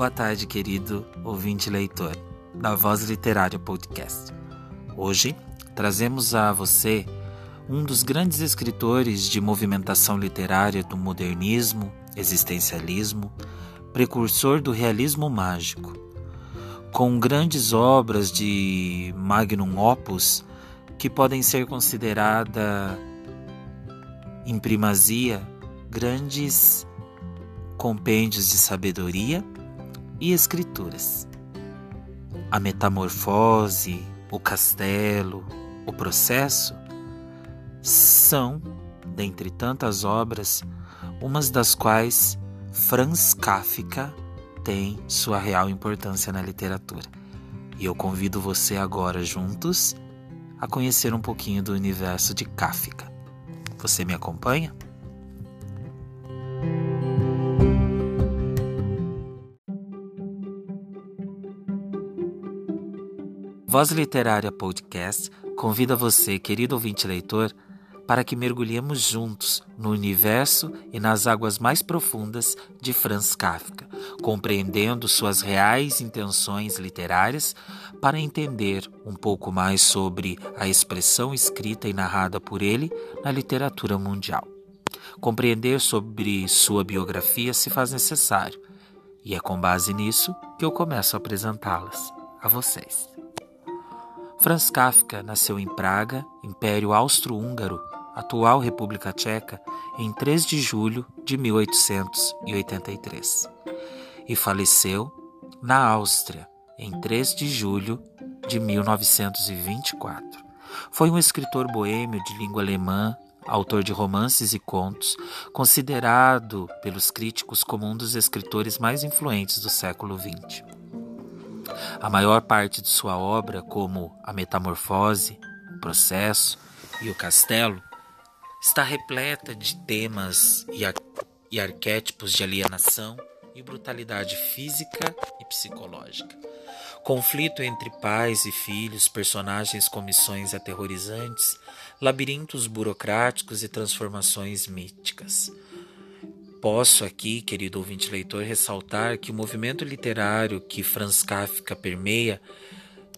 Boa tarde, querido ouvinte leitor da Voz Literária Podcast. Hoje trazemos a você um dos grandes escritores de movimentação literária do modernismo, existencialismo, precursor do realismo mágico. Com grandes obras de magnum opus que podem ser consideradas em primazia grandes compêndios de sabedoria e escrituras. A metamorfose, o castelo, o processo são, dentre tantas obras, umas das quais Franz Kafka tem sua real importância na literatura. E eu convido você agora juntos a conhecer um pouquinho do universo de Kafka. Você me acompanha? Voz Literária Podcast convida você, querido ouvinte leitor, para que mergulhemos juntos no universo e nas águas mais profundas de Franz Kafka, compreendendo suas reais intenções literárias para entender um pouco mais sobre a expressão escrita e narrada por ele na literatura mundial. Compreender sobre sua biografia se faz necessário, e é com base nisso que eu começo a apresentá-las a vocês. Franz Kafka nasceu em Praga, Império Austro-Húngaro, atual República Tcheca, em 3 de julho de 1883 e faleceu na Áustria em 3 de julho de 1924. Foi um escritor boêmio de língua alemã, autor de romances e contos, considerado pelos críticos como um dos escritores mais influentes do século XX. A maior parte de sua obra, como A Metamorfose, O Processo e O Castelo, está repleta de temas e, ar e arquétipos de alienação e brutalidade física e psicológica. Conflito entre pais e filhos, personagens com missões aterrorizantes, labirintos burocráticos e transformações míticas. Posso aqui, querido ouvinte leitor, ressaltar que o movimento literário que Franz Kafka permeia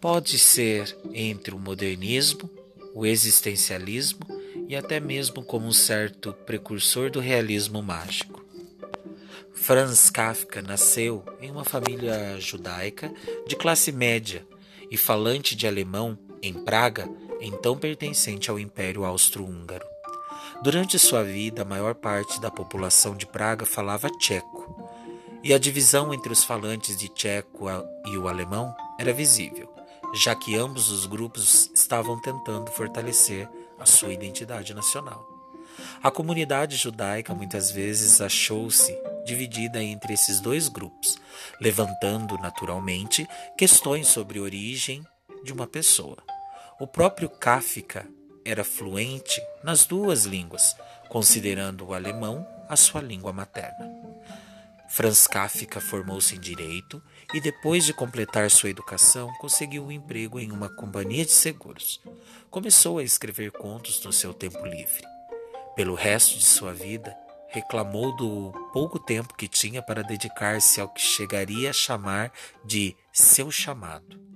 pode ser entre o modernismo, o existencialismo e até mesmo como um certo precursor do realismo mágico. Franz Kafka nasceu em uma família judaica de classe média e falante de alemão em Praga, então pertencente ao Império Austro-Húngaro. Durante sua vida, a maior parte da população de Praga falava tcheco, e a divisão entre os falantes de tcheco e o alemão era visível, já que ambos os grupos estavam tentando fortalecer a sua identidade nacional. A comunidade judaica muitas vezes achou-se dividida entre esses dois grupos, levantando naturalmente questões sobre a origem de uma pessoa. O próprio Kafka era fluente nas duas línguas, considerando o alemão a sua língua materna. Franz Kafka formou-se em direito e, depois de completar sua educação, conseguiu um emprego em uma companhia de seguros. Começou a escrever contos no seu tempo livre. Pelo resto de sua vida, reclamou do pouco tempo que tinha para dedicar-se ao que chegaria a chamar de seu chamado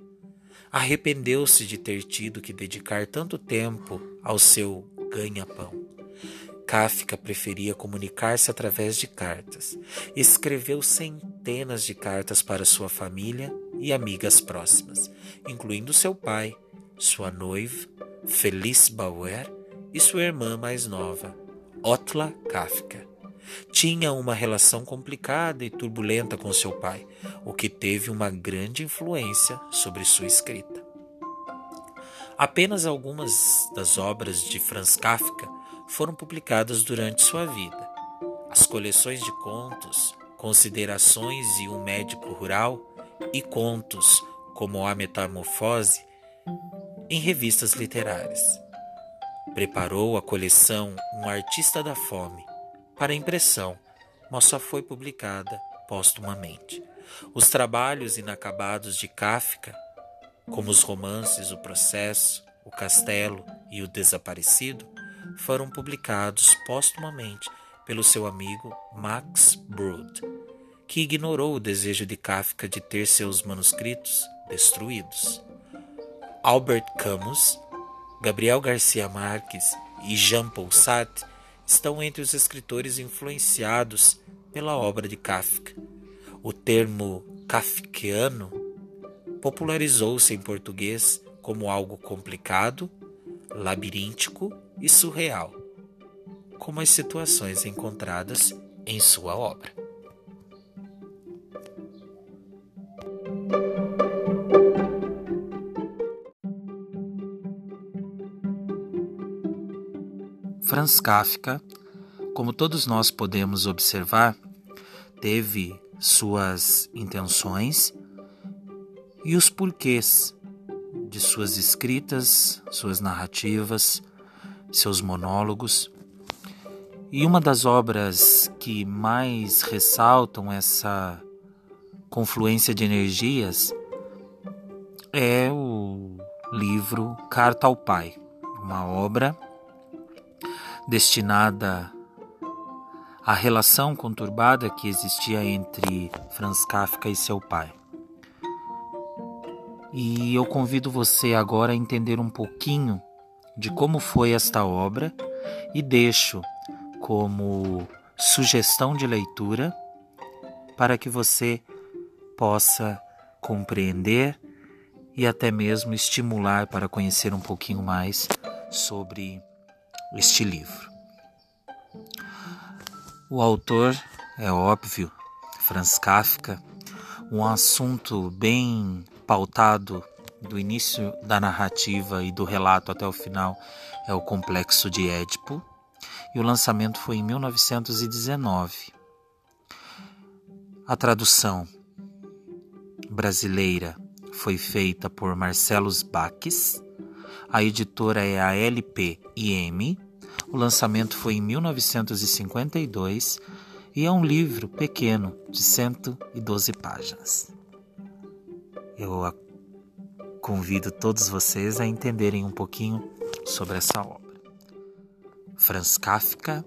arrependeu-se de ter tido que dedicar tanto tempo ao seu ganha-pão. Kafka preferia comunicar-se através de cartas. Escreveu centenas de cartas para sua família e amigas próximas, incluindo seu pai, sua noiva, Felice Bauer, e sua irmã mais nova, Otla Kafka. Tinha uma relação complicada e turbulenta com seu pai, o que teve uma grande influência sobre sua escrita. Apenas algumas das obras de Franz Kafka foram publicadas durante sua vida. As coleções de contos, Considerações e um Médico Rural e contos como A Metamorfose em revistas literárias. Preparou a coleção Um Artista da Fome, para impressão, mas só foi publicada póstumamente. Os trabalhos inacabados de Kafka, como os romances O Processo, O Castelo e O Desaparecido, foram publicados póstumamente pelo seu amigo Max Brod, que ignorou o desejo de Kafka de ter seus manuscritos destruídos. Albert Camus, Gabriel Garcia Marques e Jean-Paul Sartre estão entre os escritores influenciados pela obra de Kafka. O termo kafkiano popularizou-se em português como algo complicado, labiríntico e surreal, como as situações encontradas em sua obra. Franz Kafka, como todos nós podemos observar, teve suas intenções e os porquês de suas escritas, suas narrativas, seus monólogos. E uma das obras que mais ressaltam essa confluência de energias é o livro Carta ao Pai, uma obra destinada à relação conturbada que existia entre Franz Kafka e seu pai. E eu convido você agora a entender um pouquinho de como foi esta obra e deixo como sugestão de leitura para que você possa compreender e até mesmo estimular para conhecer um pouquinho mais sobre este livro. O autor é óbvio, Franz Kafka, um assunto bem pautado do início da narrativa e do relato até o final é o complexo de Édipo, e o lançamento foi em 1919. A tradução brasileira foi feita por Marcelos Baques a editora é a LPIM. O lançamento foi em 1952 e é um livro pequeno de 112 páginas. Eu convido todos vocês a entenderem um pouquinho sobre essa obra. Franz Kafka,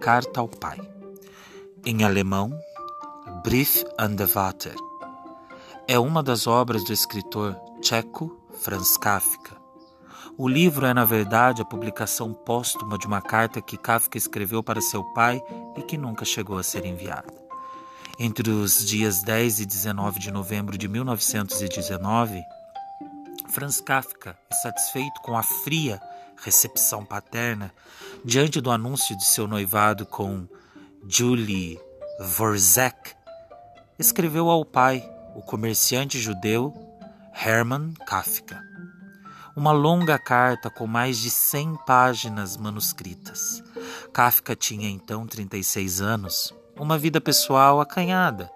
Carta ao Pai. Em alemão, Brief an der Vater. É uma das obras do escritor tcheco Franz Kafka, o livro é, na verdade, a publicação póstuma de uma carta que Kafka escreveu para seu pai e que nunca chegou a ser enviada. Entre os dias 10 e 19 de novembro de 1919, Franz Kafka, satisfeito com a fria recepção paterna diante do anúncio de seu noivado com Julie Vorzek, escreveu ao pai, o comerciante judeu Hermann Kafka uma longa carta com mais de 100 páginas manuscritas. Kafka tinha então 36 anos, uma vida pessoal acanhada.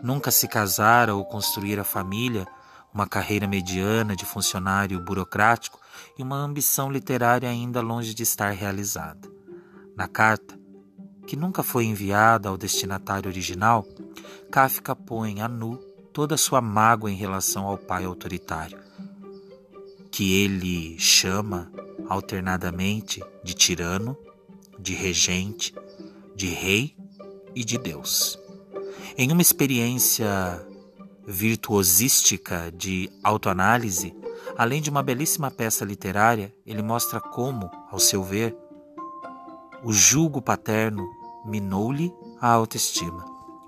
Nunca se casara ou construíra família, uma carreira mediana de funcionário burocrático e uma ambição literária ainda longe de estar realizada. Na carta, que nunca foi enviada ao destinatário original, Kafka põe a nu toda a sua mágoa em relação ao pai autoritário que ele chama alternadamente de tirano, de regente, de rei e de Deus. Em uma experiência virtuosística de autoanálise, além de uma belíssima peça literária, ele mostra como, ao seu ver, o julgo paterno minou-lhe a autoestima,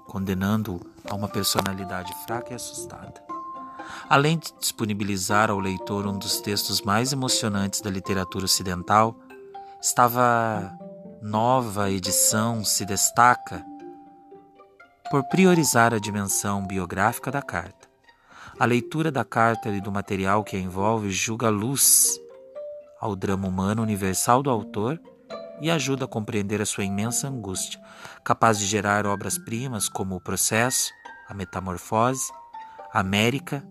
condenando-o a uma personalidade fraca e assustada. Além de disponibilizar ao leitor um dos textos mais emocionantes da literatura ocidental, estava nova edição se destaca por priorizar a dimensão biográfica da carta. A leitura da carta e do material que a envolve julga luz ao drama humano universal do autor e ajuda a compreender a sua imensa angústia, capaz de gerar obras-primas como O Processo, A Metamorfose, América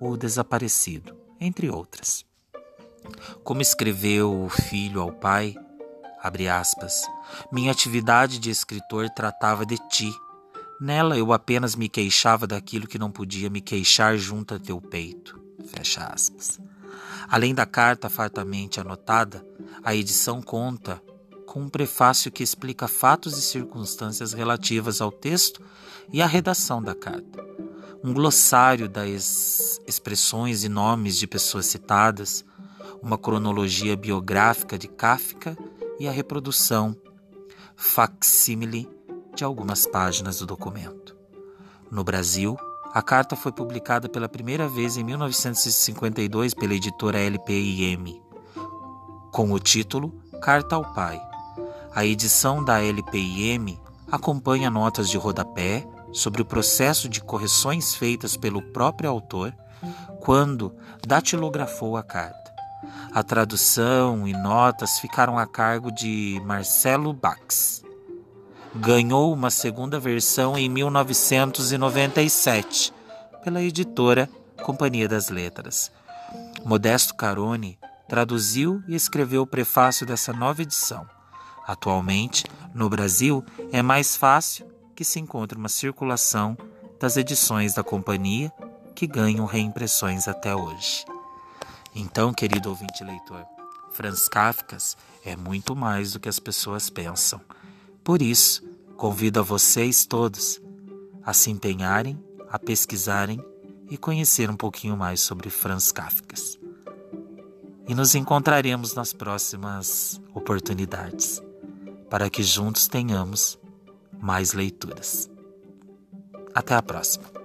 o Desaparecido, entre outras. Como escreveu o filho ao pai, aspas, minha atividade de escritor tratava de ti. Nela eu apenas me queixava daquilo que não podia me queixar junto a teu peito. Fecha aspas. Além da carta fartamente anotada, a edição conta com um prefácio que explica fatos e circunstâncias relativas ao texto e à redação da carta. Um glossário das expressões e nomes de pessoas citadas, uma cronologia biográfica de Kafka e a reprodução facsímile de algumas páginas do documento. No Brasil, a carta foi publicada pela primeira vez em 1952 pela editora LPIM, com o título Carta ao Pai. A edição da LPIM acompanha notas de rodapé sobre o processo de correções feitas pelo próprio autor quando datilografou a carta. A tradução e notas ficaram a cargo de Marcelo Bax. Ganhou uma segunda versão em 1997 pela editora Companhia das Letras. Modesto Carone traduziu e escreveu o prefácio dessa nova edição. Atualmente, no Brasil, é mais fácil que se encontre uma circulação das edições da companhia que ganham reimpressões até hoje. Então, querido ouvinte leitor, Franz Kafka é muito mais do que as pessoas pensam. Por isso, convido a vocês todos a se empenharem, a pesquisarem e conhecer um pouquinho mais sobre Franz Kafka. E nos encontraremos nas próximas oportunidades, para que juntos tenhamos mais leituras. Até a próxima!